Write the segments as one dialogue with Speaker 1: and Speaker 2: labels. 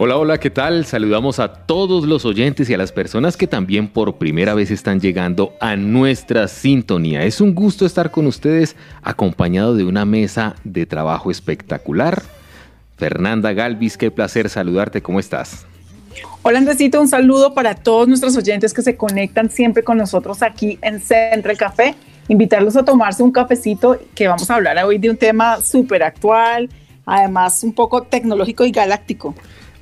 Speaker 1: Hola, hola, ¿qué tal? Saludamos a todos los oyentes y a las personas que también por primera vez están llegando a nuestra sintonía. Es un gusto estar con ustedes acompañado de una mesa de trabajo espectacular. Fernanda Galvis, qué placer saludarte, ¿cómo estás?
Speaker 2: Hola Andresito, un saludo para todos nuestros oyentes que se conectan siempre con nosotros aquí en Central Café. Invitarlos a tomarse un cafecito que vamos a hablar hoy de un tema súper actual, además un poco tecnológico y galáctico.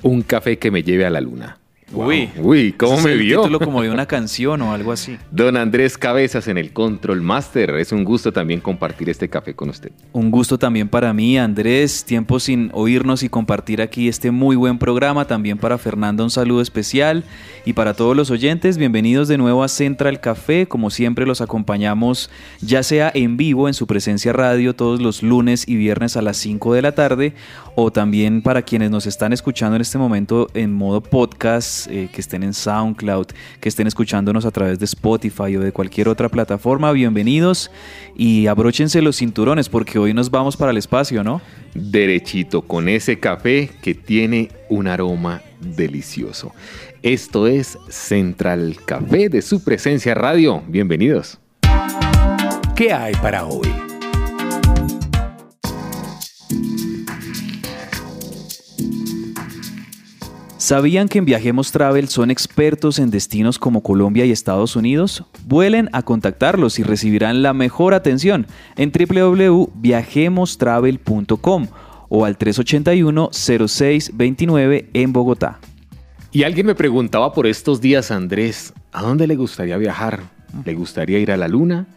Speaker 1: Un café que me lleve a la luna.
Speaker 3: Uy.
Speaker 1: Uy, ¿cómo me vio?
Speaker 3: título como de una canción o algo así.
Speaker 1: Don Andrés Cabezas en el Control Master. Es un gusto también compartir este café con usted.
Speaker 3: Un gusto también para mí, Andrés. Tiempo sin oírnos y compartir aquí este muy buen programa. También para Fernanda un saludo especial. Y para todos los oyentes, bienvenidos de nuevo a Central Café. Como siempre los acompañamos ya sea en vivo en su presencia radio todos los lunes y viernes a las 5 de la tarde. O también para quienes nos están escuchando en este momento en modo podcast, eh, que estén en SoundCloud, que estén escuchándonos a través de Spotify o de cualquier otra plataforma. Bienvenidos y abróchense los cinturones porque hoy nos vamos para el espacio, ¿no?
Speaker 1: Derechito, con ese café que tiene un aroma delicioso. Esto es Central Café de su presencia radio. Bienvenidos.
Speaker 4: ¿Qué hay para hoy?
Speaker 3: ¿Sabían que en Viajemos Travel son expertos en destinos como Colombia y Estados Unidos? Vuelen a contactarlos y recibirán la mejor atención en www.viajemostravel.com o al 381-0629 en Bogotá.
Speaker 1: Y alguien me preguntaba por estos días, Andrés, ¿a dónde le gustaría viajar? ¿Le gustaría ir a la luna?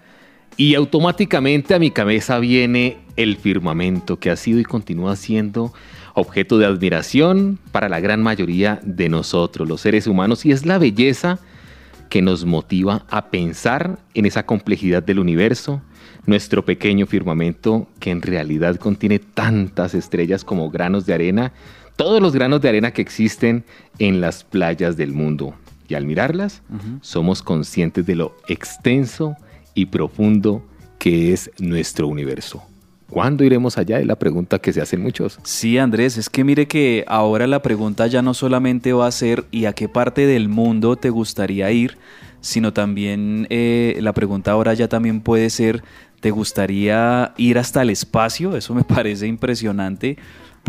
Speaker 1: Y automáticamente a mi cabeza viene el firmamento que ha sido y continúa siendo objeto de admiración para la gran mayoría de nosotros, los seres humanos, y es la belleza que nos motiva a pensar en esa complejidad del universo, nuestro pequeño firmamento que en realidad contiene tantas estrellas como granos de arena, todos los granos de arena que existen en las playas del mundo. Y al mirarlas, somos conscientes de lo extenso y profundo que es nuestro universo. ¿Cuándo iremos allá? Es la pregunta que se hacen muchos.
Speaker 3: Sí, Andrés, es que mire que ahora la pregunta ya no solamente va a ser ¿y a qué parte del mundo te gustaría ir? Sino también eh, la pregunta ahora ya también puede ser ¿te gustaría ir hasta el espacio? Eso me parece impresionante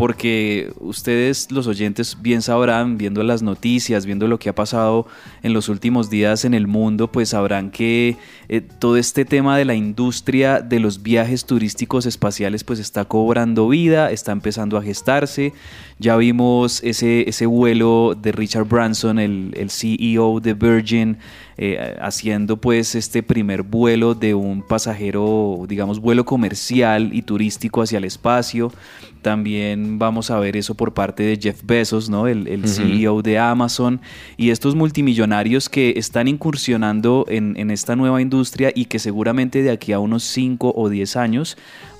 Speaker 3: porque ustedes los oyentes bien sabrán, viendo las noticias, viendo lo que ha pasado en los últimos días en el mundo, pues sabrán que eh, todo este tema de la industria de los viajes turísticos espaciales pues está cobrando vida, está empezando a gestarse. Ya vimos ese, ese vuelo de Richard Branson, el, CEO de Virgin, eh, haciendo pues este primer vuelo de un pasajero, digamos, vuelo comercial y turístico hacia el espacio. También vamos a ver eso por parte de Jeff Bezos, ¿no? el, el CEO de Amazon, y estos multimillonarios que están incursionando en, en esta nueva industria y que seguramente de aquí a unos 5 o 10 años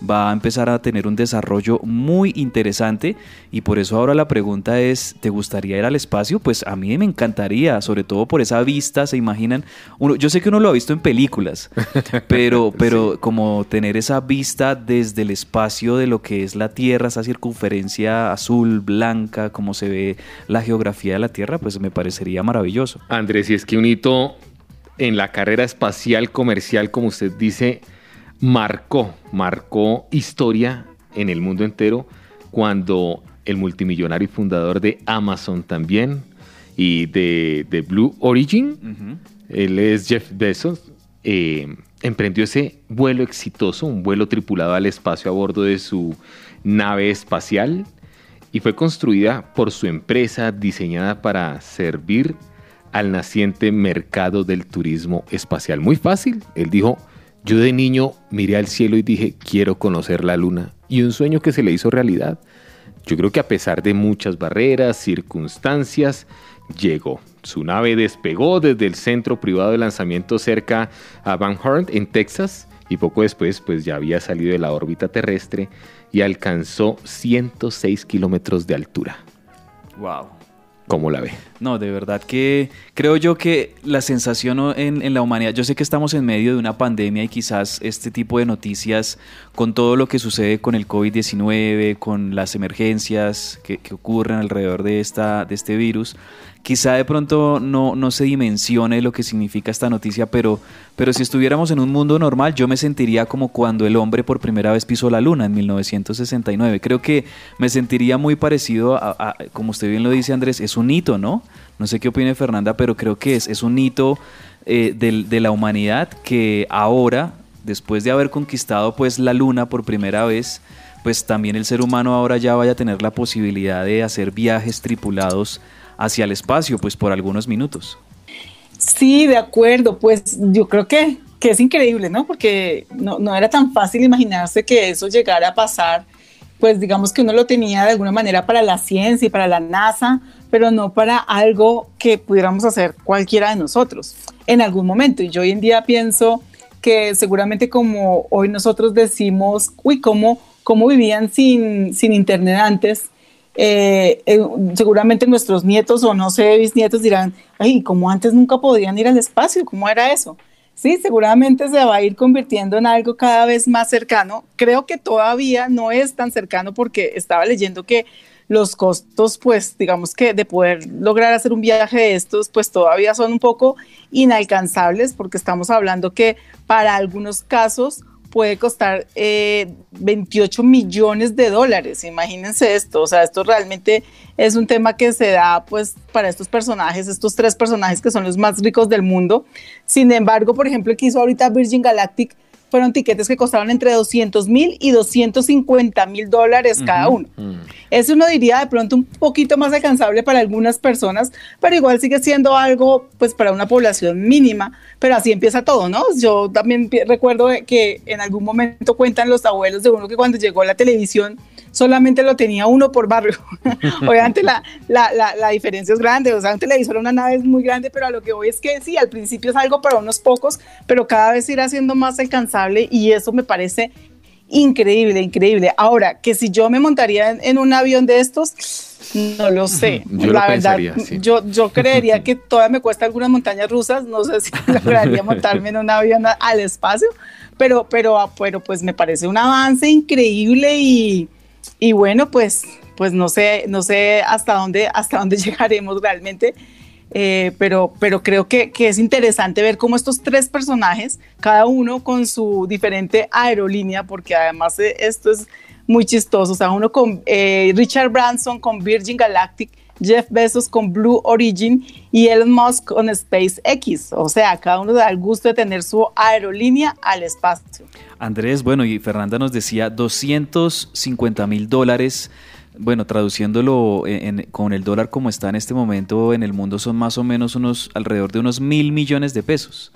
Speaker 3: va a empezar a tener un desarrollo muy interesante y por eso ahora la pregunta es, ¿te gustaría ir al espacio? Pues a mí me encantaría, sobre todo por esa vista, se imaginan, uno, yo sé que uno lo ha visto en películas, pero, pero como tener esa vista desde el espacio de lo que es la Tierra, esa circunferencia azul, blanca, como se ve la geografía de la Tierra, pues me parecería maravilloso.
Speaker 1: Andrés, y es que un hito en la carrera espacial comercial, como usted dice, marcó, marcó historia en el mundo entero cuando el multimillonario y fundador de Amazon también y de, de Blue Origin, él es Jeff Bezos, eh, emprendió ese vuelo exitoso, un vuelo tripulado al espacio a bordo de su nave espacial y fue construida por su empresa diseñada para servir al naciente mercado del turismo espacial. Muy fácil, él dijo, yo de niño miré al cielo y dije, quiero conocer la luna. Y un sueño que se le hizo realidad. Yo creo que a pesar de muchas barreras, circunstancias, llegó. Su nave despegó desde el centro privado de lanzamiento cerca a Van Horn, en Texas, y poco después pues ya había salido de la órbita terrestre y alcanzó 106 kilómetros de altura.
Speaker 3: Wow.
Speaker 1: ¿Cómo la ve?
Speaker 3: No, de verdad que creo yo que la sensación en, en, la humanidad, yo sé que estamos en medio de una pandemia y quizás este tipo de noticias, con todo lo que sucede con el COVID-19, con las emergencias que, ocurren alrededor de, esta, de este virus, quizá de pronto no, no se dimensione lo que significa esta noticia, pero, pero si estuviéramos en un mundo normal, yo me sentiría como cuando el hombre por primera vez pisó la luna en 1969. Creo que me sentiría muy parecido a, como usted bien lo dice Andrés, es un hito, ¿no? No sé qué opine Fernanda, pero creo que es, es un hito eh, de la humanidad que ahora, después de haber conquistado pues la luna por primera vez, pues también el ser humano ahora ya vaya a tener la posibilidad de hacer viajes tripulados hacia el espacio, pues por algunos minutos.
Speaker 2: Sí, de acuerdo, pues yo creo que, que es increíble, ¿no? Porque no, no, era tan fácil imaginarse que eso llegara a pasar, pues digamos que uno lo tenía de alguna manera para la ciencia y para la NASA, pero no para algo que pudiéramos hacer cualquiera de nosotros en algún momento. Y yo hoy en día pienso que seguramente como hoy nosotros decimos, uy, ¿cómo, cómo vivían sin, sin Internet antes? Eh, eh, seguramente nuestros nietos o no sé, bisnietos dirán, ay, como antes nunca podían ir al espacio, ¿cómo era eso? Sí, seguramente se va a ir convirtiendo en algo cada vez más cercano. Creo que todavía no es tan cercano porque estaba leyendo que los costos, pues digamos que de poder lograr hacer un viaje de estos, pues todavía son un poco inalcanzables porque estamos hablando que para algunos casos puede costar 28 eh, millones de dólares. Imagínense esto, o sea, esto realmente es un tema que se da pues para estos personajes, estos tres personajes que son los más ricos del mundo. Sin embargo, por ejemplo, el que hizo ahorita Virgin Galactic fueron tiquetes que costaron entre 200 mil y 250 mil dólares cada uno. Mm. Eso uno diría de pronto un poquito más alcanzable para algunas personas, pero igual sigue siendo algo pues para una población mínima, pero así empieza todo, ¿no? Yo también recuerdo que en algún momento cuentan los abuelos de uno que cuando llegó la televisión, solamente lo tenía uno por barrio. Obviamente la, la, la, la, diferencia es grande, o sea, un televisor, una nave es muy grande, pero a lo que voy es que sí, al principio es algo para unos pocos, pero cada vez irá siendo más alcanzable y eso me parece increíble, increíble. Ahora, que si yo me montaría en, un avión de estos, no lo sé.
Speaker 1: Yo la verdad,
Speaker 2: yo, yo creería que todavía me cuesta algunas montañas rusas, no sé si lograría montarme en un avión al espacio, pero, pero, pero pues me parece un avance increíble y y bueno, pues, pues no sé, no sé hasta dónde, hasta dónde llegaremos realmente. Eh, pero, pero creo que, que, es interesante ver cómo estos tres personajes, cada uno con su diferente aerolínea, porque además eh, esto es muy chistoso, o sea, uno con eh, Richard Branson con Virgin Galactic, Jeff Bezos con Blue Origin y Elon Musk con SpaceX, o sea, cada uno da el gusto de tener su aerolínea al espacio.
Speaker 3: Andrés, bueno, y Fernanda nos decía 250 mil dólares. Bueno, traduciéndolo con el dólar como está en este momento en el mundo, son más o menos unos alrededor de unos mil millones de pesos.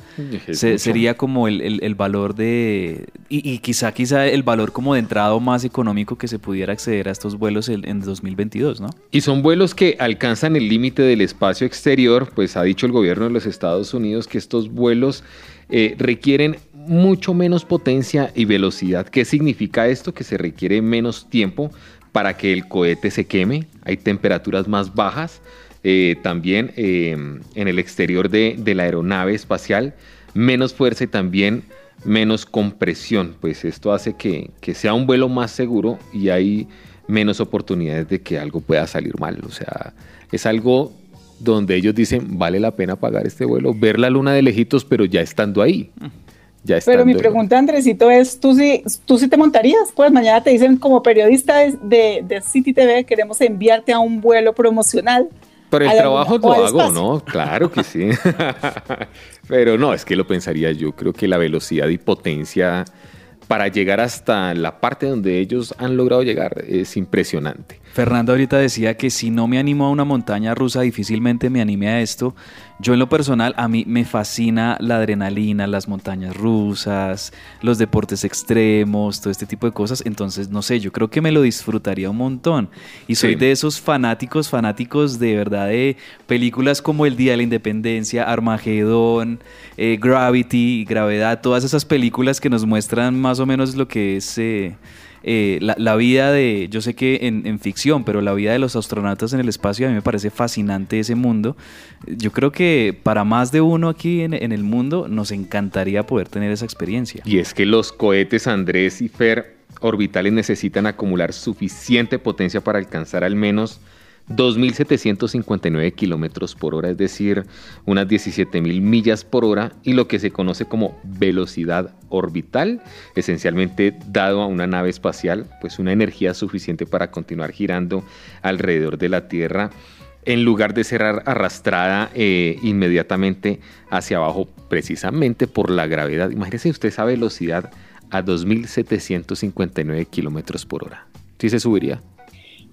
Speaker 3: sería como el, valor de. Y, quizá, quizá el valor como de entrada más económico que se pudiera acceder a estos vuelos en, en 2022, ¿no?
Speaker 1: Y son vuelos que alcanzan el límite del espacio exterior, pues ha dicho el gobierno de los Estados Unidos que estos vuelos eh, requieren mucho menos potencia y velocidad. ¿Qué significa esto? Que se requiere menos tiempo para que el cohete se queme, hay temperaturas más bajas. Eh, también eh, en el exterior de, la aeronave espacial, menos fuerza y también menos compresión, pues esto hace que, que, sea un vuelo más seguro y hay menos oportunidades de que algo pueda salir mal. O sea, es algo donde ellos dicen, vale la pena pagar este vuelo, ver la luna de lejitos, pero ya estando ahí.
Speaker 2: Pero mi pregunta, Andresito, es, ¿tú sí, ¿tú sí te montarías? Pues mañana te dicen como periodista de, de, City TV, queremos enviarte a un vuelo promocional.
Speaker 1: Pero el trabajo lo hago, ¿no? Claro que sí. Pero no, es que lo pensaría yo. Creo que la velocidad y potencia para llegar hasta la parte donde ellos han logrado llegar es impresionante.
Speaker 3: Fernando ahorita decía que si no me animo a una montaña rusa, difícilmente me anime a esto. Yo en lo personal, a mí me fascina la adrenalina, las montañas rusas, los deportes extremos, todo este tipo de cosas. Entonces, no sé, yo creo que me lo disfrutaría un montón. Y soy de esos fanáticos, fanáticos de verdad de películas como El Día de la Independencia, Armagedón, eh, Gravity, Gravedad, todas esas películas que nos muestran más o menos lo que es... Eh, eh, la, vida de, yo sé que en, ficción, pero la vida de los astronautas en el espacio a mí me parece fascinante ese mundo. Yo creo que para más de uno aquí en, en el mundo nos encantaría poder tener esa experiencia.
Speaker 1: Y es que los cohetes Andrés y Fer orbitales necesitan acumular suficiente potencia para alcanzar al menos 2.759 kilómetros por hora, es decir, unas 17.000 millas por hora, y lo que se conoce como velocidad orbital, esencialmente dado a una nave espacial, pues una energía suficiente para continuar girando alrededor de la Tierra en lugar de ser arrastrada eh, inmediatamente hacia abajo, precisamente por la gravedad. Imagínese usted esa velocidad a 2.759 kilómetros por hora. ¿Sí se subiría?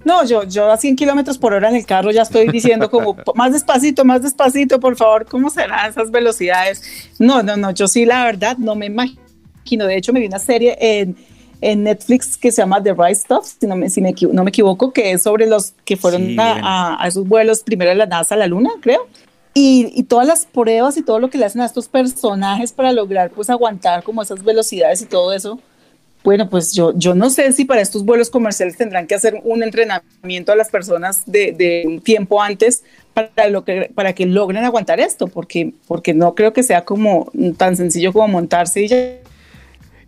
Speaker 2: No, yo, yo a 100 kilómetros por hora en el carro ya estoy diciendo como más despacito, más despacito, por favor, ¿cómo serán esas velocidades? No, no, no, yo sí la verdad no me imagino. De hecho, me vi una serie en, en Netflix que se llama The Right Stuff, si no me, si me, no me equivoco, que es sobre los que fueron a, a, esos vuelos primero de la NASA a la Luna, creo. Y, y, todas las pruebas y todo lo que le hacen a estos personajes para lograr pues aguantar como esas velocidades y todo eso bueno, pues yo, yo no sé si para estos vuelos comerciales tendrán que hacer un entrenamiento a las personas de, un tiempo antes para, lo que, para que logren aguantar esto, porque, porque no creo que sea como tan sencillo como montarse y ya.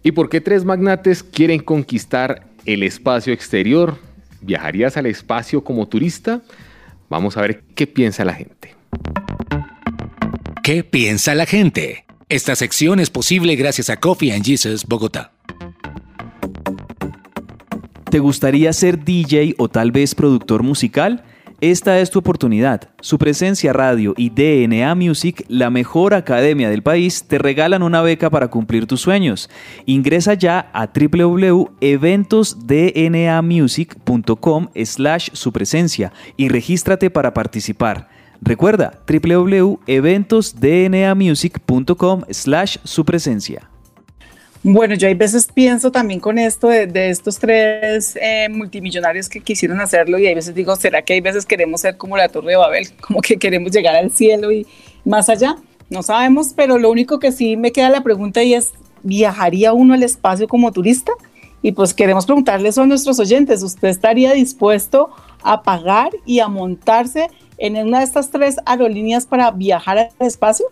Speaker 1: ¿Y por qué tres magnates quieren conquistar el espacio exterior? ¿Viajarías al espacio como turista? Vamos a ver qué piensa la gente.
Speaker 4: ¿Qué piensa la gente? Esta sección es posible gracias a Coffee and Jesus Bogotá.
Speaker 3: ¿Te gustaría ser DJ o tal vez productor musical? Esta es tu oportunidad. Su presencia radio y DNA Music, la mejor academia del país, te regalan una beca para cumplir tus sueños. Ingresa ya a www.eventosdnamusic.com slash su presencia y regístrate para participar. Recuerda www.eventosdnamusic.com slash su presencia.
Speaker 2: Bueno, yo hay veces pienso también con esto de, estos tres eh, multimillonarios que quisieron hacerlo y hay veces digo, ¿será que hay veces queremos ser como la Torre de Babel? Como que queremos llegar al cielo y más allá. No sabemos, pero lo único que sí me queda la pregunta y es, ¿viajaría uno al espacio como turista? Y pues queremos preguntarles a nuestros oyentes, ¿usted estaría dispuesto a pagar y a montarse en una de estas tres aerolíneas para viajar al espacio?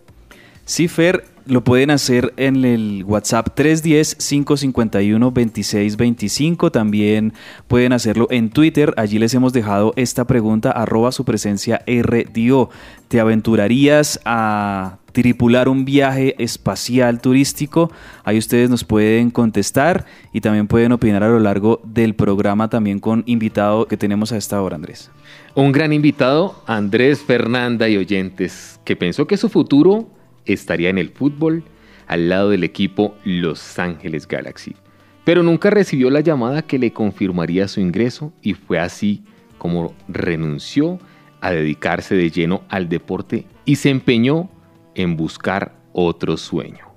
Speaker 3: Sí, Fer, lo pueden hacer en el WhatsApp 310-551-2625. También pueden hacerlo en Twitter. Allí les hemos dejado esta pregunta, arroba su presencia RDO. ¿Te aventurarías a tripular un viaje espacial turístico? Ahí ustedes nos pueden contestar y también pueden opinar a lo largo del programa también con invitado que tenemos a esta hora, Andrés.
Speaker 1: Un gran invitado, Andrés Fernanda y oyentes, que pensó que su futuro estaría en el fútbol al lado del equipo Los Ángeles Galaxy. Pero nunca recibió la llamada que le confirmaría su ingreso y fue así como renunció a dedicarse de lleno al deporte y se empeñó en buscar otro sueño.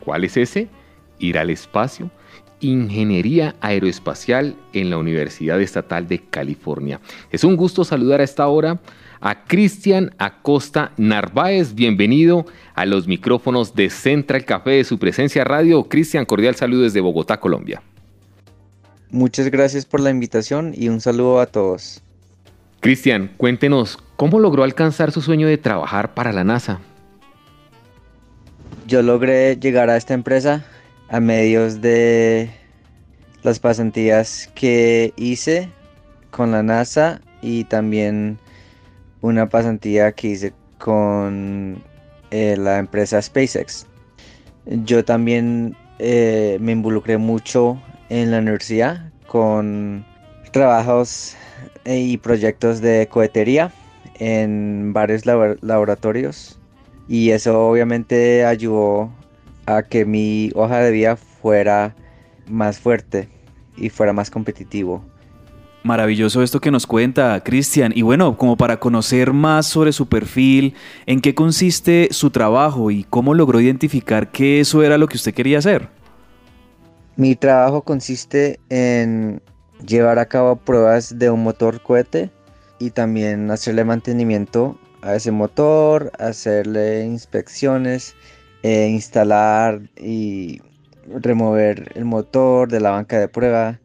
Speaker 1: ¿Cuál es ese? Ir al espacio. Ingeniería Aeroespacial en la Universidad Estatal de California. Es un gusto saludar a esta hora a Cristian Acosta Narváez. Bienvenido a los micrófonos de Central Café de su presencia radio. Cristian, cordial saludo desde Bogotá, Colombia.
Speaker 5: Muchas gracias por la invitación y un saludo a todos.
Speaker 1: Cristian, cuéntenos, ¿cómo logró alcanzar su sueño de trabajar para la NASA?
Speaker 5: Yo logré llegar a esta empresa a medios de las pasantías que hice con la NASA y también una pasantía que hice con eh, la empresa SpaceX. Yo también eh, me involucré mucho en la universidad con trabajos eh, y proyectos de cohetería en varios laboratorios y eso obviamente ayudó a que mi hoja de vida fuera más fuerte y fuera más competitivo.
Speaker 3: Maravilloso esto que nos cuenta Cristian. Y bueno, como para conocer más sobre su perfil, en qué consiste su trabajo y cómo logró identificar que eso era lo que usted quería hacer.
Speaker 5: Mi trabajo consiste en llevar a cabo pruebas de un motor cohete y también hacerle mantenimiento a ese motor, hacerle inspecciones, e instalar y remover el motor de la banca de prueba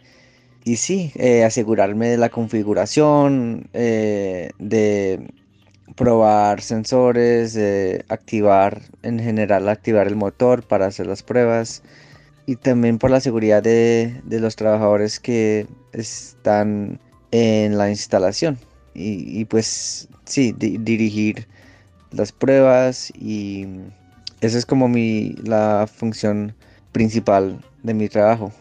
Speaker 5: y sí, eh, asegurarme de la configuración, eh, de probar sensores, de activar, en general activar el motor para hacer las pruebas y también por la seguridad de, los trabajadores que están en la instalación y, pues sí, dirigir las pruebas y esa es como mi, la función principal de mi trabajo.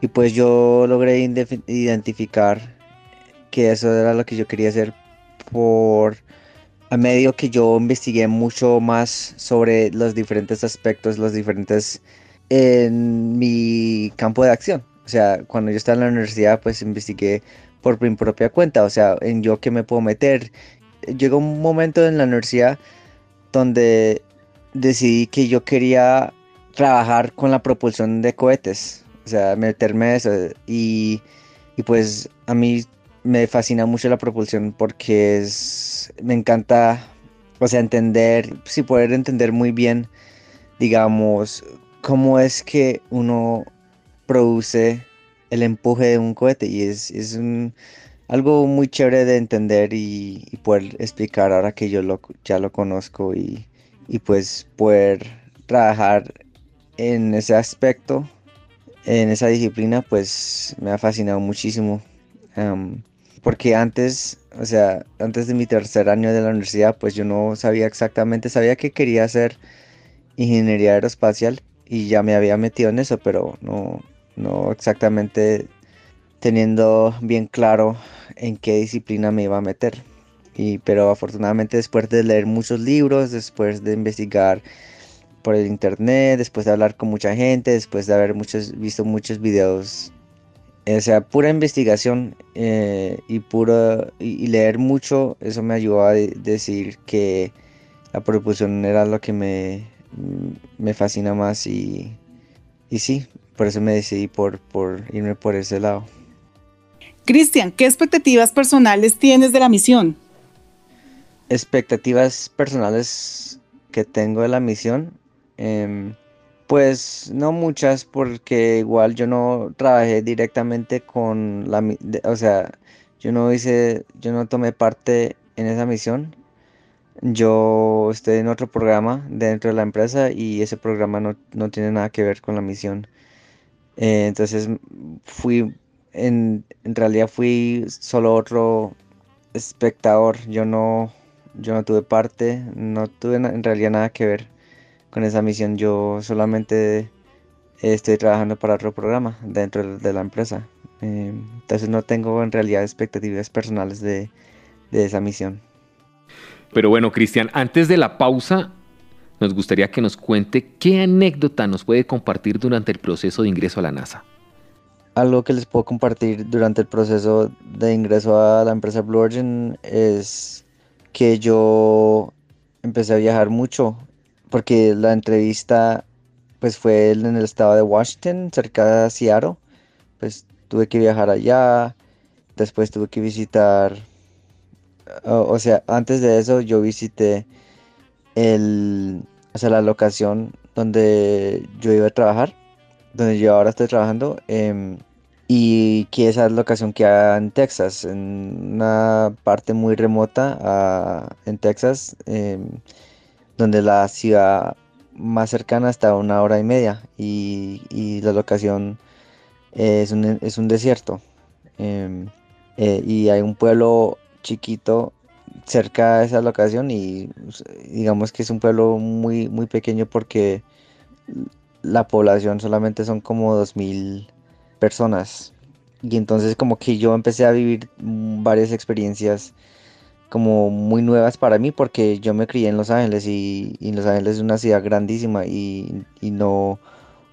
Speaker 5: Y pues yo logré identificar que eso era lo que yo quería hacer por a medio que yo investigué mucho más sobre los diferentes aspectos, los diferentes en mi campo de acción. O sea, cuando yo estaba en la universidad, pues investigué por mi propia cuenta, o sea, en yo qué me puedo meter. Llegó un momento en la universidad donde decidí que yo quería trabajar con la propulsión de cohetes o sea, meterme eso. Y, y pues a mí me fascina mucho la propulsión porque es, me encanta, o sea, entender, sí, poder entender muy bien, digamos, cómo es que uno produce el empuje de un cohete y es, es algo muy chévere de entender y, poder explicar ahora que yo lo, ya lo conozco y, y pues poder trabajar en ese aspecto en esa disciplina pues me ha fascinado muchísimo. porque antes, o sea, antes de mi tercer año de la universidad pues yo no sabía exactamente, sabía que quería hacer ingeniería aeroespacial y ya me había metido en eso, pero no, no exactamente teniendo bien claro en qué disciplina me iba a meter. Y, pero afortunadamente después de leer muchos libros, después de investigar por el internet, después de hablar con mucha gente, después de haber muchos, visto muchos videos. O sea, pura investigación eh, y, puro, y, leer mucho, eso me ayudó a decir que la propulsión era lo que me, me fascina más y, y sí, por eso me decidí por, por irme por ese lado.
Speaker 2: Cristian, ¿qué expectativas personales tienes de la misión?
Speaker 5: Expectativas personales que tengo de la misión Em, pues no muchas, porque igual yo no trabajé directamente con la, o sea, yo no hice, yo no tomé parte en esa misión. Yo estoy en otro programa dentro de la empresa y ese programa no, tiene nada que ver con la misión. Eh, entonces fui, en, en realidad fui solo otro espectador. Yo no, yo no tuve parte, no tuve en realidad nada que ver con esa misión. Yo solamente estoy trabajando para otro programa dentro de la empresa. Eh, entonces no tengo en realidad expectativas personales de, esa misión.
Speaker 1: Pero bueno, Cristian, antes de la pausa, nos gustaría que nos cuente qué anécdota nos puede compartir durante el proceso de ingreso a la NASA.
Speaker 5: Algo que les puedo compartir durante el proceso de ingreso a la empresa Blue Origin es que yo empecé a viajar mucho porque la entrevista pues fue en el estado de Washington, cerca de Seattle. Pues tuve que viajar allá, después tuve que visitar, o, sea, antes de eso yo visité el, o sea, la locación donde yo iba a trabajar, donde yo ahora estoy trabajando, em, y que esa locación queda en Texas, en una parte muy remota ah, en Texas. Em, donde la ciudad más cercana está a una hora y media y, la locación es un, es un desierto. Em, eh, y hay un pueblo chiquito cerca de esa locación y digamos que es un pueblo muy, muy pequeño porque la población solamente son como 2.000 personas. Y entonces como que yo empecé a vivir varias experiencias como muy nuevas para mí porque yo me crié en Los Ángeles y, Los Ángeles es una ciudad grandísima y, no,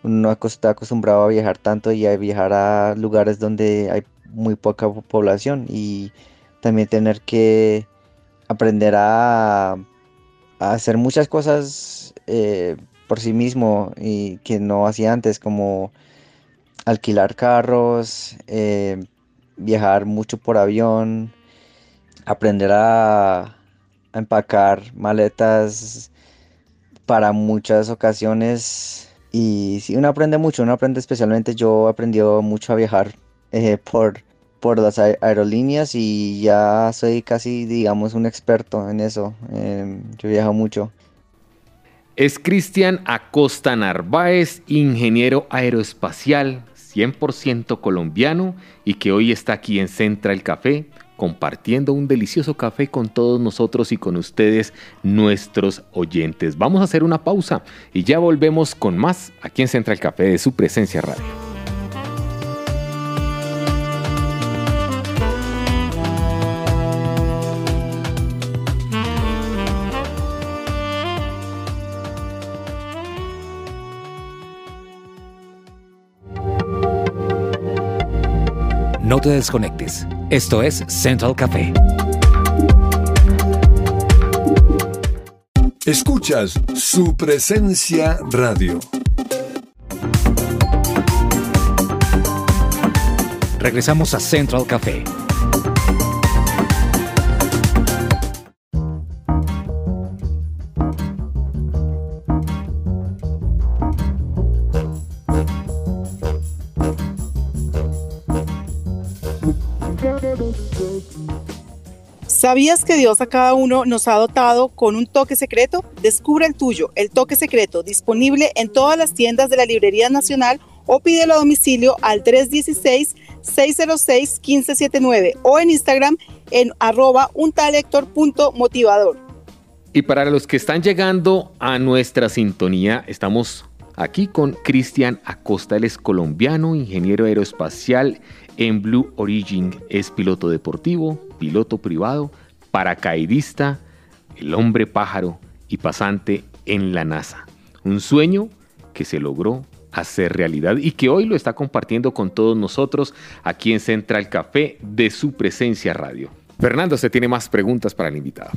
Speaker 5: no está acostumbrado a viajar tanto y a viajar a lugares donde hay muy poca población y también tener que aprender a, a hacer muchas cosas eh, por sí mismo y que no hacía antes, como alquilar carros, eh, viajar mucho por avión, aprender a, empacar maletas para muchas ocasiones. Y sí, uno aprende mucho, uno aprende especialmente, yo he aprendido mucho a viajar eh, por, por las ae- aerolíneas y ya soy casi, digamos, un experto en eso. Em, yo viajo mucho.
Speaker 1: Es Cristian Acosta Narváez, ingeniero aeroespacial, 100% colombiano y que hoy está aquí en Central Café compartiendo un delicioso café con todos nosotros y con ustedes, nuestros oyentes. Vamos a hacer una pausa y ya volvemos con más aquí en Central Café de su presencia radio.
Speaker 4: No te desconectes. Esto es Central Café.
Speaker 6: Escuchas su presencia radio.
Speaker 4: Regresamos a Central Café.
Speaker 7: ¿Sabías que Dios a cada uno nos ha dotado con un toque secreto? Descubre el tuyo, el toque secreto, disponible en todas las tiendas de la Librería Nacional o pídelo a domicilio al 316-606-1579 o en Instagram en arroba untalector.motivador.
Speaker 1: Y para los que están llegando a nuestra sintonía, estamos aquí con Cristian Acosta, él es colombiano, ingeniero aeroespacial en Blue Origin, es piloto deportivo, piloto privado, paracaidista, el hombre pájaro y pasante en la NASA. Un sueño que se logró hacer realidad y que hoy lo está compartiendo con todos nosotros aquí en Central Café de su presencia radio. Fernando, usted tiene más preguntas para el invitado.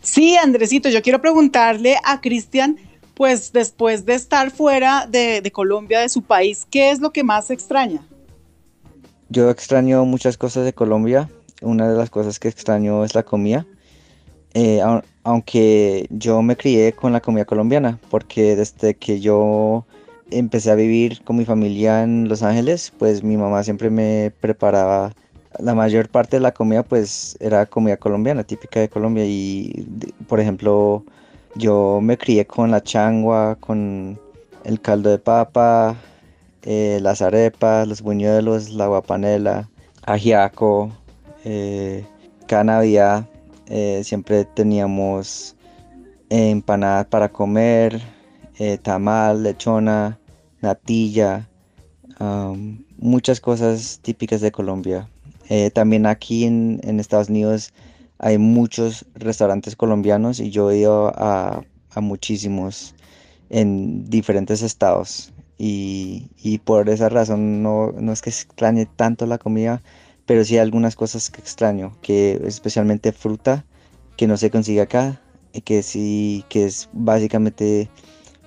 Speaker 7: Sí, Andresito, yo quiero preguntarle a Cristian, pues después de estar fuera de, de Colombia, de su país, ¿qué es lo que más extraña?
Speaker 5: Yo extraño muchas cosas de Colombia. Una de las cosas que extraño es la comida. Eh, au- aunque yo me crié con la comida colombiana, porque desde que yo empecé a vivir con mi familia en Los Ángeles, pues mi mamá siempre me preparaba la mayor parte de la comida, pues era comida colombiana, típica de Colombia. Y, por ejemplo, yo me crié con la changua, con el caldo de papa, eh, las arepas, los buñuelos, la guapanela, ajiaco. eh, eh, siempre teníamos empanadas para comer, eh, tamal, lechona, natilla, muchas cosas típicas de Colombia. Eh, también aquí en, en Estados Unidos hay muchos restaurantes colombianos y yo he ido a, a muchísimos en diferentes estados y, por esa razón no, no es que extrañe tanto la comida, pero sí hay algunas cosas que extraño, que especialmente fruta que no se consigue acá, y que sí, que es básicamente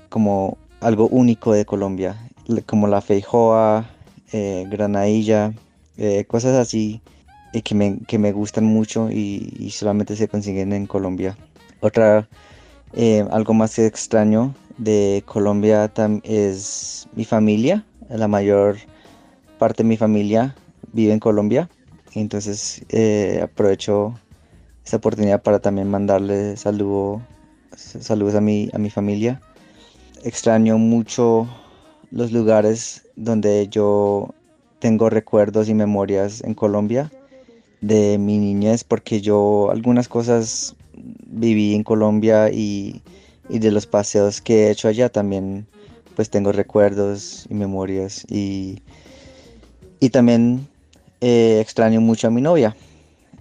Speaker 5: como algo único de Colombia, como la feijoa, eh, granadilla, eh, cosas así que, me, que me gustan mucho y, solamente se consiguen en Colombia. Otra, eh, algo más extraño de Colombia es mi familia, la mayor parte de mi familia vive en Colombia, entonces eh, aprovecho esta oportunidad para también mandarle saludo, saludos a mi, a mi familia. Extraño mucho los lugares donde yo tengo recuerdos y memorias en Colombia de mi niñez, porque yo algunas cosas viví en Colombia y, y de los paseos que he hecho allá también pues tengo recuerdos y memorias y, y también eh, extraño mucho a mi novia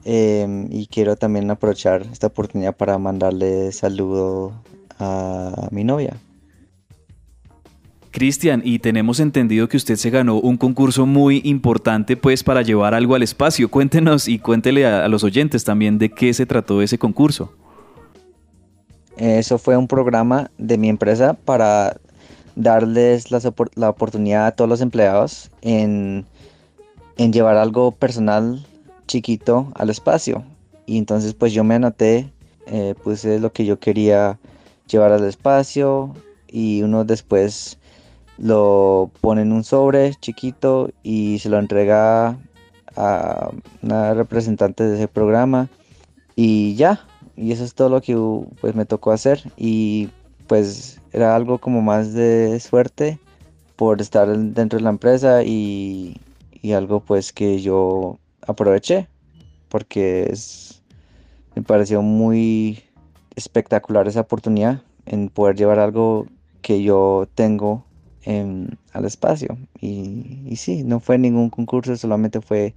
Speaker 5: em, y quiero también aprovechar esta oportunidad para mandarle saludo a mi novia.
Speaker 3: Cristian, y tenemos entendido que usted se ganó un concurso muy importante pues para llevar algo al espacio. Cuéntenos y cuéntele a, a los oyentes también de qué se trató ese concurso.
Speaker 5: Eso fue un programa de mi empresa para darles opor- la oportunidad a todos los empleados en, en llevar algo personal chiquito al espacio. Y entonces pues yo me anoté, eh, puse lo que yo quería llevar al espacio y uno después lo pone en un sobre chiquito y se lo entrega a una representante de ese programa y ya, y eso es todo lo que pues me tocó hacer y pues era algo como más de suerte por estar en- dentro de la empresa y, y algo pues que yo aproveché porque me pareció muy espectacular esa oportunidad en poder llevar algo que yo tengo en- al espacio. Y, y sí, no fue ningún concurso, solamente fue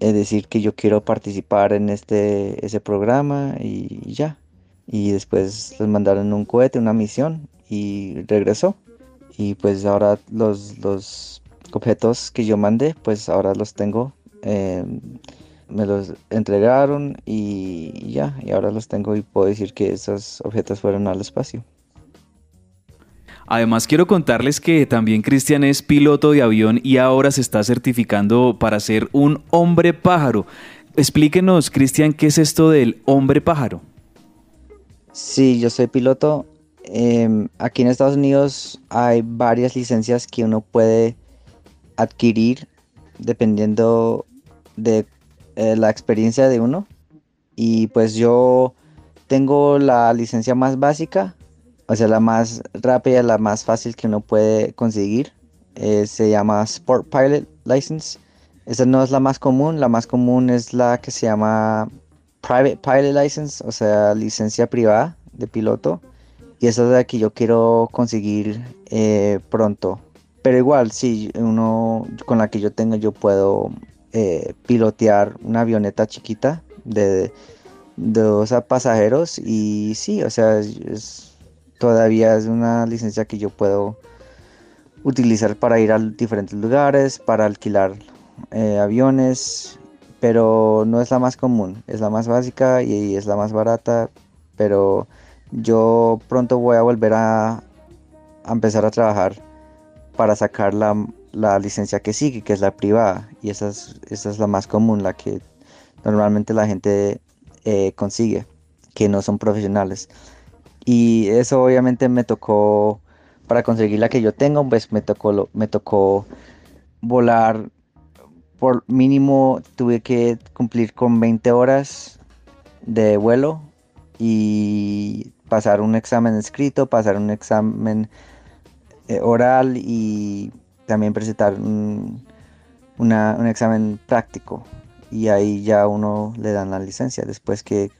Speaker 5: eh, decir que yo quiero participar en este ese programa y, ya. Y después les mandaron un cohete, una misión y regresó. Y pues ahora los, los objetos que yo mandé, pues ahora los tengo. eh, me los entregaron y ya, y ahora los tengo y puedo decir que esos objetos fueron al espacio.
Speaker 3: Además quiero contarles que también Cristian es piloto de avión y ahora se está certificando para ser un hombre pájaro. Explíquenos, Cristian, ¿qué es esto del hombre pájaro?
Speaker 5: Sí, yo soy piloto. Em, aquí en Estados Unidos hay varias licencias que uno puede adquirir dependiendo de eh, la experiencia de uno. Y pues yo tengo la licencia más básica, o sea, la más rápida, la más fácil que uno puede conseguir. Eh, se llama Sport Pilot License. Esa no es la más común, la más común es la que se llama Private Pilot License, o sea, licencia privada de piloto. Y esa es la que yo quiero conseguir eh, pronto. Pero igual, sí, uno con la que yo tengo, yo puedo eh, pilotear una avioneta chiquita de, de dos pasajeros. Y sí, o sea, es- todavía es una licencia que yo puedo utilizar para ir a diferentes lugares, para alquilar eh, aviones, pero no es la más común, es la más básica y es la más barata, pero yo pronto voy a volver a, empezar a trabajar para sacar la, la licencia que sigue, que es la privada, y esa es, esa es la más común, la que normalmente la gente eh, consigue, que no son profesionales. Y eso obviamente me tocó, para conseguir la que yo tengo, pues me tocó, me tocó volar por mínimo tuve que cumplir con 20 horas de vuelo y pasar un examen escrito, pasar un examen eh, oral y también presentar un, una- un examen práctico. Y ahí ya uno le dan la licencia después que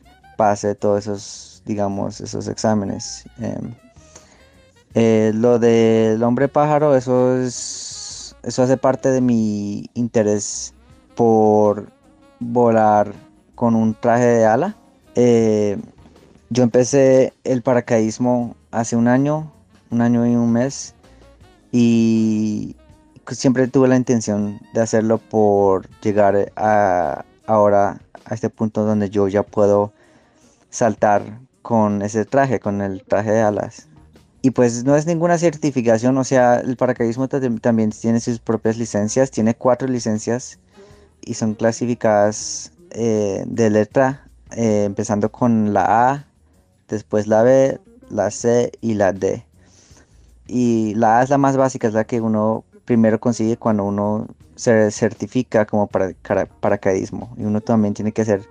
Speaker 5: pase todos esos, digamos, esos exámenes. Em, eh, lo del hombre pájaro, eso es, eso hace parte de mi interés por volar con un traje de ala. Eh, yo empecé el paracaidismo hace un año, un año y un mes, y siempre tuve la intención de hacerlo por llegar a ahora a este punto donde yo ya puedo saltar con ese traje, con el traje de alas. Y pues no es ninguna certificación, o sea, el paracaidismo ta- también tiene sus propias licencias, tiene cuatro licencias y son clasificadas eh, de letra, eh, empezando con la A, después la B, la C y la D. Y la A es la más básica, es la que uno primero consigue cuando uno se certifica como para, cara- paracaidismo. Y uno también tiene que hacer,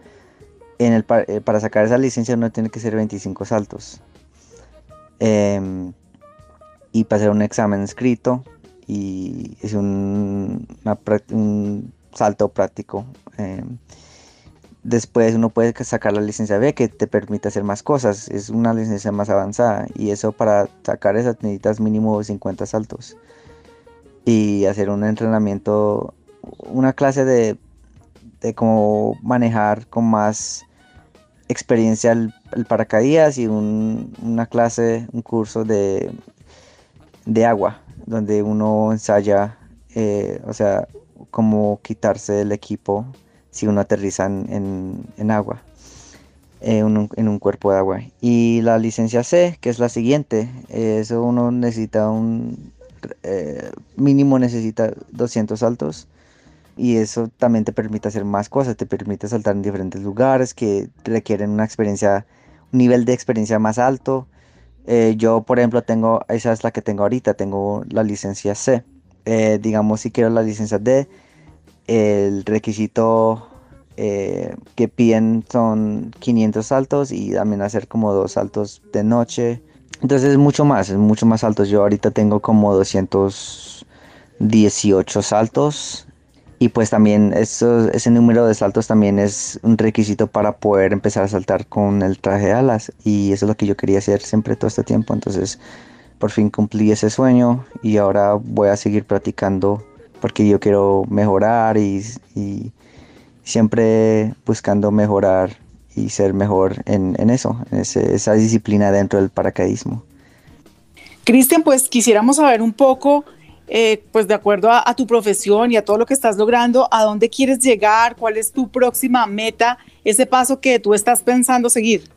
Speaker 5: en el, eh, para sacar esa licencia uno tiene que hacer 25 saltos. Em, y pasar un examen escrito y es un, salto práctico. em. después uno puede sacar la licencia B que te permite hacer más cosas. Es una licencia más avanzada y eso para sacar esa necesitas mínimo 50 saltos y hacer un entrenamiento, una clase de, de cómo manejar con más experiencia el, el paracaídas y un- una clase, un curso de, de agua, donde uno ensaya, eh, o sea, cómo quitarse el equipo si uno aterriza en, en, agua, en un, en, un, cuerpo de agua. Y la licencia C, que es la siguiente, eso uno necesita un eh, mínimo, necesita 200 saltos. Y eso también te permite hacer más cosas, te permite saltar en diferentes lugares que requieren una experiencia, un nivel de experiencia más alto. Eh, yo, por ejemplo, tengo, esa es la que tengo ahorita, tengo la licencia C. Eh, digamos, si quiero la licencia D, el requisito eh, que piden son 500 saltos y también hacer como dos saltos de noche. Entonces es mucho más, es mucho más alto. Yo ahorita tengo como 218 saltos y pues también eso, ese número de saltos también es un requisito para poder empezar a saltar con el traje de alas y eso es lo que yo quería hacer siempre todo este tiempo. Entonces por fin cumplí ese sueño y ahora voy a seguir practicando porque yo quiero mejorar y, siempre buscando mejorar y ser mejor en, eso, en esa disciplina dentro del paracaidismo.
Speaker 7: Cristian, pues quisiéramos saber un poco, eh, pues de acuerdo a, tu profesión y a todo lo que estás logrando, a dónde quieres llegar, cuál es tu próxima meta, ese paso que tú estás pensando seguir.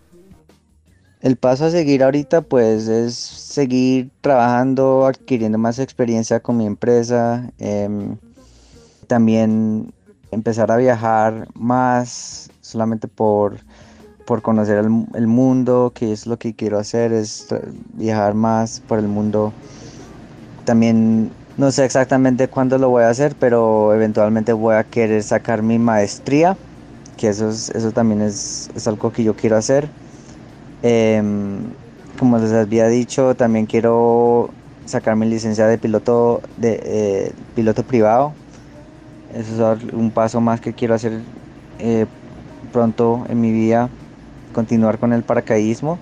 Speaker 5: El paso a seguir ahorita pues es seguir trabajando, adquiriendo más experiencia con mi empresa, em, también empezar a viajar más solamente por, por conocer el, mundo, que es lo que quiero hacer, es viajar más por el mundo. También no sé exactamente cuándo lo voy a hacer, pero eventualmente voy a querer sacar mi maestría, que eso, eso también es, es algo que yo quiero hacer. Em, como les había dicho, también quiero sacar mi licencia de piloto, de, eh, piloto privado. Eso es un paso más que quiero hacer eh, pronto en mi vida, continuar con el paracaidismo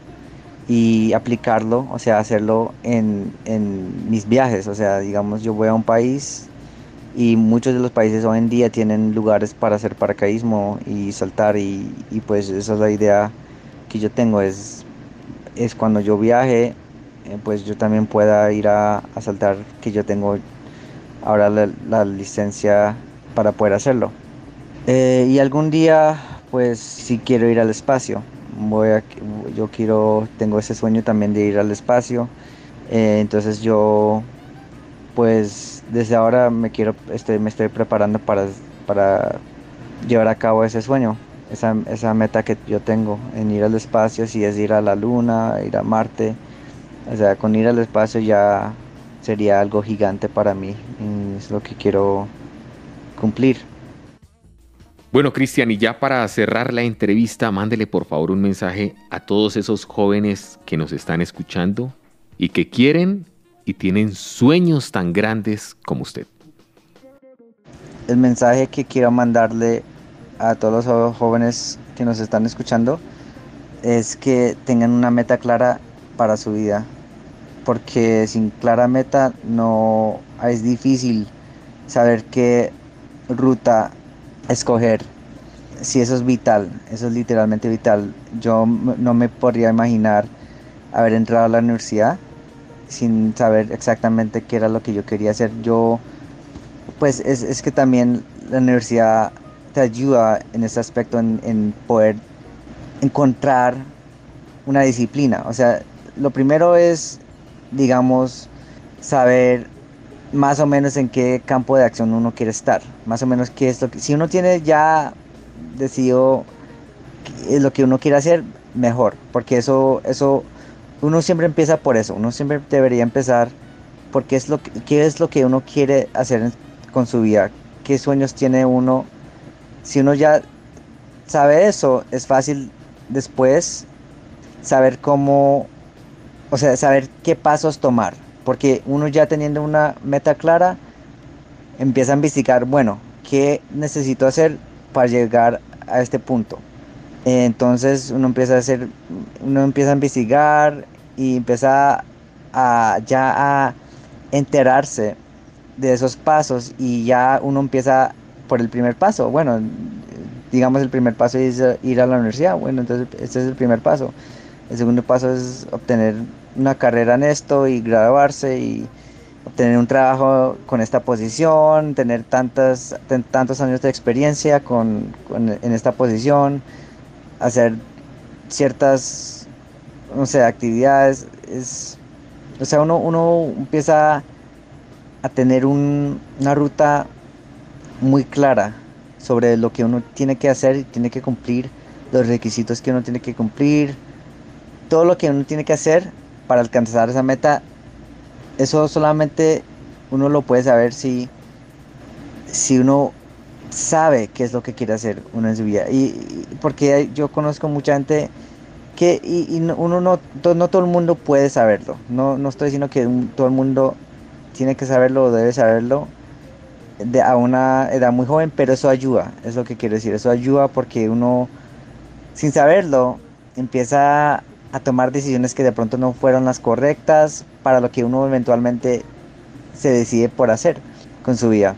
Speaker 5: y aplicarlo, o sea, hacerlo en, en, mis viajes. O sea, digamos, yo voy a un país y muchos de los países hoy en día tienen lugares para hacer paracaidismo y saltar y, y pues esa es la idea que yo tengo es, es cuando yo viaje, eh, pues yo también pueda ir a, saltar, que yo tengo ahora la, licencia para poder hacerlo. Eh, y algún día, pues si quiero ir al espacio, voy a, yo quiero, tengo ese sueño también de ir al espacio. Eh, entonces yo, pues desde ahora me quiero, estoy, me estoy preparando para, para llevar a cabo ese sueño esa, esa meta que yo tengo en ir al espacio, si es ir a la luna, ir a Marte. O sea, con ir al espacio ya sería algo gigante para mí. es lo que quiero cumplir.
Speaker 1: Bueno, Cristian, y ya para cerrar la entrevista, mándele por favor un mensaje a todos esos jóvenes que nos están escuchando y que quieren y tienen sueños tan grandes como usted.
Speaker 5: El mensaje que quiero mandarle a todos los jóvenes que nos están escuchando es que tengan una meta clara para su vida, porque sin clara meta no es difícil saber qué ruta escoger. Si eso es vital, eso es literalmente vital. Yo no me podría imaginar haber entrado a la universidad sin saber exactamente qué era lo que yo quería hacer. Yo, pues es, es que también la universidad te ayuda en ese aspecto en, poder encontrar una disciplina. O sea, lo primero es, digamos, saber más o menos en qué campo de acción uno quiere estar. Más o menos qué es lo que... Si uno tiene ya decidido lo que uno quiere hacer, mejor. Porque eso, eso, uno siempre empieza por eso. Uno siempre debería empezar porque es lo que, qué es lo que uno quiere hacer con su vida. ¿Qué sueños tiene uno si uno ya sabe eso, es fácil después saber cómo, o sea, saber qué pasos tomar. Porque uno ya teniendo una meta clara, empieza a investigar, bueno, ¿qué necesito hacer para llegar a este punto? Entonces uno empieza a hacer, uno empieza a investigar y empieza a ya a enterarse de esos pasos y ya uno empieza por el primer paso. Bueno, digamos el primer paso es ir a la universidad. Bueno, entonces este es el primer paso. El segundo paso es obtener una carrera en esto y graduarse y tener un trabajo con esta posición, tener tantas, tantos años de experiencia con, en esta posición, hacer ciertas, no sé, actividades. Es, o sea, uno, uno empieza a tener una ruta muy clara sobre lo que uno tiene que hacer y tiene que cumplir, los requisitos que uno tiene que cumplir, todo lo que uno tiene que hacer para alcanzar esa meta. Eso solamente uno lo puede saber si, si uno sabe qué es lo que quiere hacer uno en su vida. Y, porque yo conozco mucha gente que y, uno no, no todo el mundo puede saberlo. No, no estoy diciendo que todo el mundo tiene que saberlo o debe saberlo de, a una edad muy joven, pero eso ayuda, es lo que quiero decir, eso ayuda porque uno, sin saberlo, empieza a tomar decisiones que de pronto no fueron las correctas para lo que uno eventualmente se decide por hacer con su vida.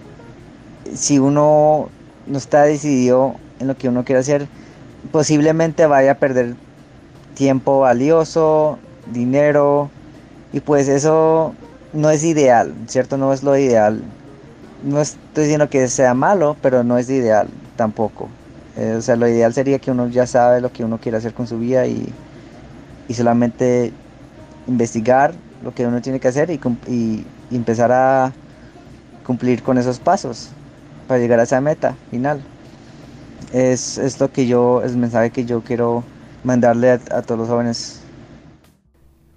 Speaker 5: Si uno no está decidido en lo que uno quiere hacer, posiblemente vaya a perder tiempo valioso, dinero, y pues eso no es ideal, ¿cierto? No es lo ideal. No estoy diciendo que sea malo, pero no es ideal tampoco. Eh, o sea, lo ideal sería que uno ya sabe lo que uno quiere hacer con su vida y, solamente investigar lo que uno tiene que hacer y, y, empezar a cumplir con esos pasos para llegar a esa meta final. Es, es lo que yo, es el mensaje que yo quiero mandarle a, a todos los jóvenes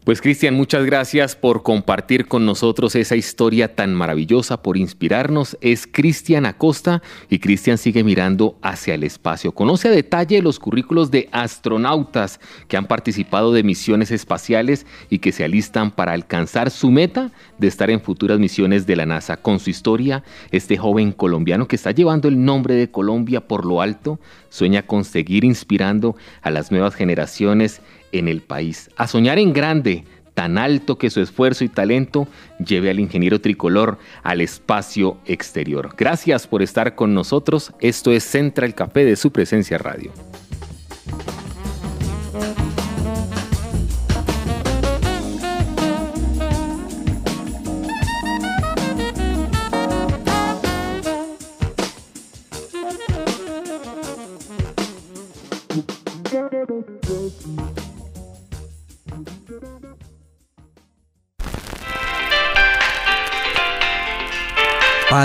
Speaker 1: pues Cristian, muchas gracias por compartir con nosotros esa historia tan maravillosa, por inspirarnos. Es Cristian Acosta y Cristian sigue mirando hacia el espacio. Conoce a detalle los currículos de astronautas que han participado de misiones espaciales y que se alistan para alcanzar su meta de estar en futuras misiones de la NASA. Con su historia, este joven colombiano que está llevando el nombre de Colombia por lo alto, sueña con seguir inspirando a las nuevas generaciones en el país, a soñar en grande, tan alto que su esfuerzo y talento lleve al ingeniero tricolor al espacio exterior. Gracias por estar con nosotros. Esto es Central Café de su presencia radio.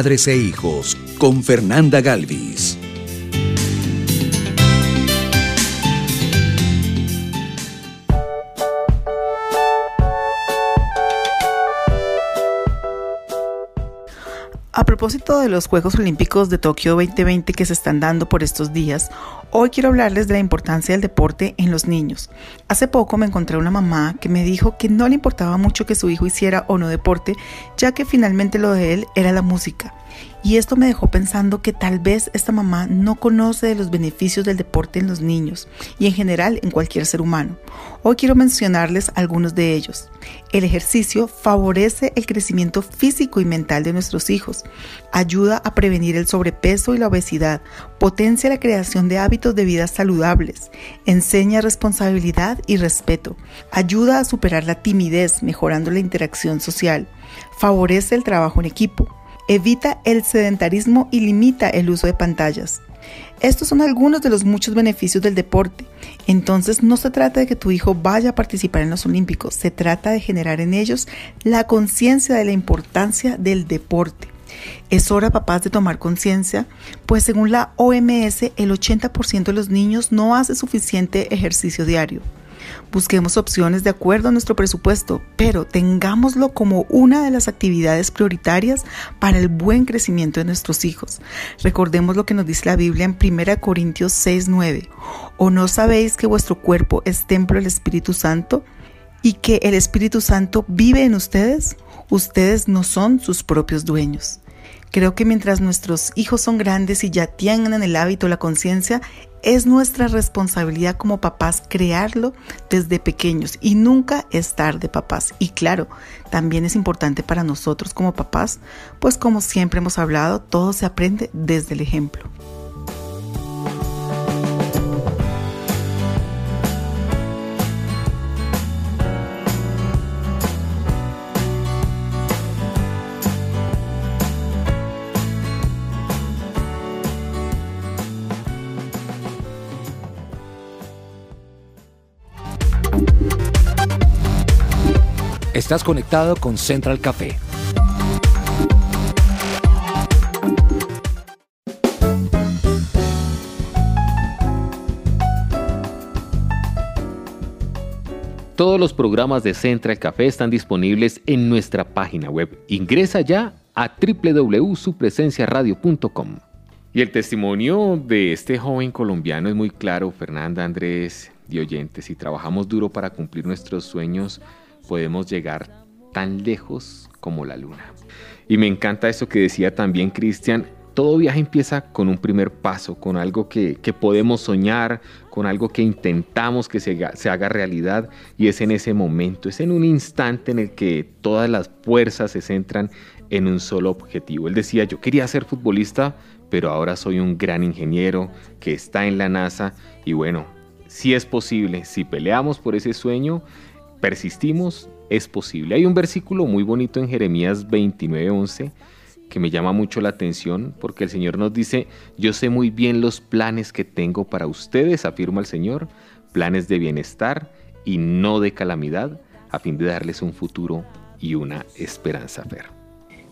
Speaker 4: Padres e Hijos con Fernanda Galvis.
Speaker 7: Propósito de los Juegos Olímpicos de Tokio 2020 que se están dando por estos días, Hoy quiero hablarles de la importancia del deporte en los niños. Hace poco me encontré una mamá que me dijo que no le importaba mucho que su hijo hiciera o no deporte, ya que finalmente lo de él era la música. Y esto me dejó pensando que tal vez esta mamá no conoce de los beneficios del deporte en los niños y en general en cualquier ser humano. Hoy quiero mencionarles algunos de ellos. El ejercicio favorece el crecimiento físico y mental de nuestros hijos, ayuda a prevenir el sobrepeso y la obesidad, potencia la creación de hábitos de vida saludables, enseña responsabilidad y respeto, ayuda a superar la timidez mejorando la interacción social, favorece el trabajo en equipo, evita el sedentarismo y limita el uso de pantallas. Estos son algunos de los muchos beneficios del deporte. Entonces no se trata de que tu hijo vaya a participar en los Olímpicos, se trata de generar en ellos la conciencia de la importancia del deporte. Es hora, papás, de tomar conciencia, pues según la OMS, el 80% de los niños no hace suficiente ejercicio diario. Busquemos opciones de acuerdo a nuestro presupuesto, pero tengámoslo como una de las actividades prioritarias para el buen crecimiento de nuestros hijos. Recordemos lo que nos dice la Biblia en 1 Corintios 6:9. ¿O no sabéis que vuestro cuerpo es templo del Espíritu Santo y que el Espíritu Santo vive en ustedes? Ustedes no son sus propios dueños. Creo que mientras nuestros hijos son grandes y ya tienen el hábito, la conciencia, es nuestra responsabilidad como papás crearlo desde pequeños y nunca es tarde papás. Y claro, también es importante para nosotros como papás, pues como siempre hemos hablado, todo se aprende desde el ejemplo.
Speaker 4: Estás conectado con Central Café.
Speaker 1: Todos los programas de Central Café están disponibles en nuestra página web. Ingresa ya a www.supresenciaradio.com. Y el testimonio de este joven colombiano es muy claro, Fernanda, Andrés y oyentes. Si trabajamos duro para cumplir nuestros sueños, podemos llegar tan lejos como la luna. Y me encanta eso que decía también Cristian, todo viaje empieza con un primer paso, con algo que, podemos soñar, con algo que intentamos que se, se, haga realidad y es en ese momento, es en un instante en el que todas las fuerzas se centran en un solo objetivo. Él decía, yo quería ser futbolista, pero ahora soy un gran ingeniero que está en la NASA y bueno, si es posible, si peleamos por ese sueño, persistimos, es posible. Hay un versículo muy bonito en Jeremías 29:11 que me llama mucho la atención porque el Señor nos dice, yo sé muy bien los planes que tengo para ustedes, afirma el Señor, planes de bienestar y no de calamidad, a fin de darles un futuro y una esperanza. Fer.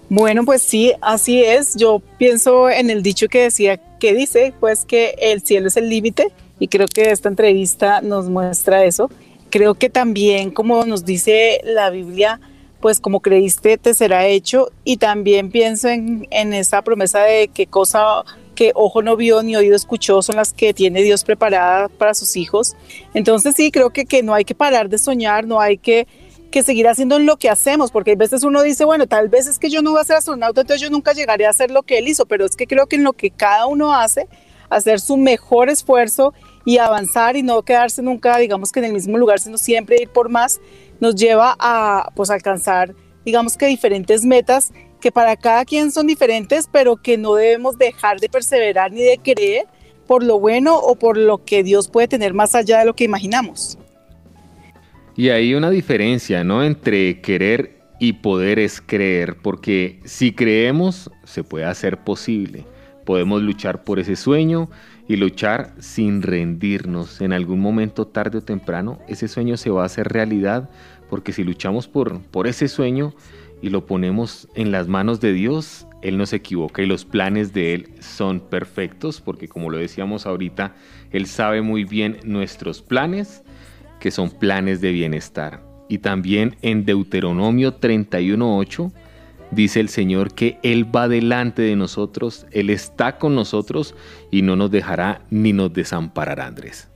Speaker 2: Bueno, pues sí, así es. Yo pienso en el dicho que decía, que dice, pues que el cielo es el límite y creo que esta entrevista nos muestra eso. Creo que también, como nos dice la Biblia, pues como creíste te será hecho y también pienso en, en esa promesa de que cosa que ojo no vio ni oído escuchó son las que tiene Dios preparada para sus hijos. Entonces sí, creo que, que no hay que parar de soñar, no hay que, que seguir haciendo lo que hacemos, porque a veces uno dice, bueno, tal vez es que yo no voy a ser astronauta, entonces yo nunca llegaré a hacer lo que él hizo, pero es que creo que en lo que cada uno hace, hacer su mejor esfuerzo y avanzar y no quedarse nunca, digamos que en el mismo lugar, sino siempre ir por más, nos lleva a pues alcanzar, digamos que diferentes metas que para cada quien son diferentes, pero que no debemos dejar de perseverar ni de creer por lo bueno o por lo que Dios puede tener más allá de lo que imaginamos.
Speaker 1: Y hay una diferencia, ¿no? Entre querer y poder es creer, porque si creemos, se puede hacer posible. Podemos luchar por ese sueño y luchar sin rendirnos. En algún momento, tarde o temprano, ese sueño se va a hacer realidad, porque si luchamos por, por ese sueño y lo ponemos en las manos de Dios, Él no se equivoca y los planes de Él son perfectos, porque como lo decíamos ahorita, Él sabe muy bien nuestros planes, que son planes de bienestar. Y también en Deuteronomio 31.8, Dice el Señor que Él va delante de nosotros, Él está con nosotros y no nos dejará ni nos desamparará, Andrés.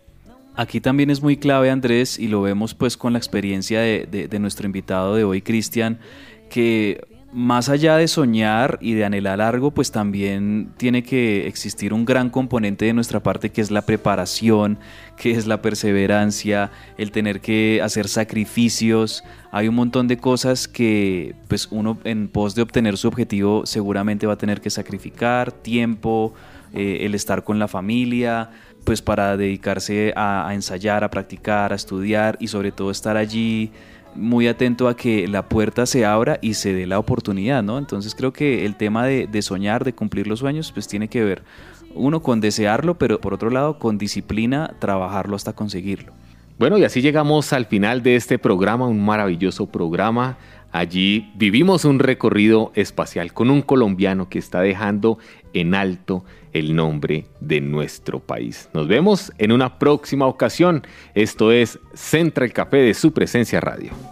Speaker 3: Aquí también es muy clave, Andrés, y lo vemos pues con la experiencia de, de nuestro invitado de hoy, Cristian, que más allá de soñar y de anhelar algo, pues también tiene que existir un gran componente de nuestra parte que es la preparación, que es la perseverancia, el tener que hacer sacrificios. Hay un montón de cosas que pues uno en pos de obtener su objetivo seguramente va a tener que sacrificar, tiempo, eh, el estar con la familia, pues para dedicarse a ensayar, a practicar, a estudiar y sobre todo estar allí muy atento a que la puerta se abra y se dé la oportunidad, ¿no? Entonces creo que el tema de, soñar, de cumplir los sueños, pues tiene que ver, uno, con desearlo, pero por otro lado, con disciplina, trabajarlo hasta conseguirlo.
Speaker 1: Bueno, y así llegamos al final de este programa, un maravilloso programa. Allí vivimos un recorrido espacial con un colombiano que está dejando en alto el nombre de nuestro país. Nos vemos en una próxima ocasión. Esto es Central Café de su presencia radio.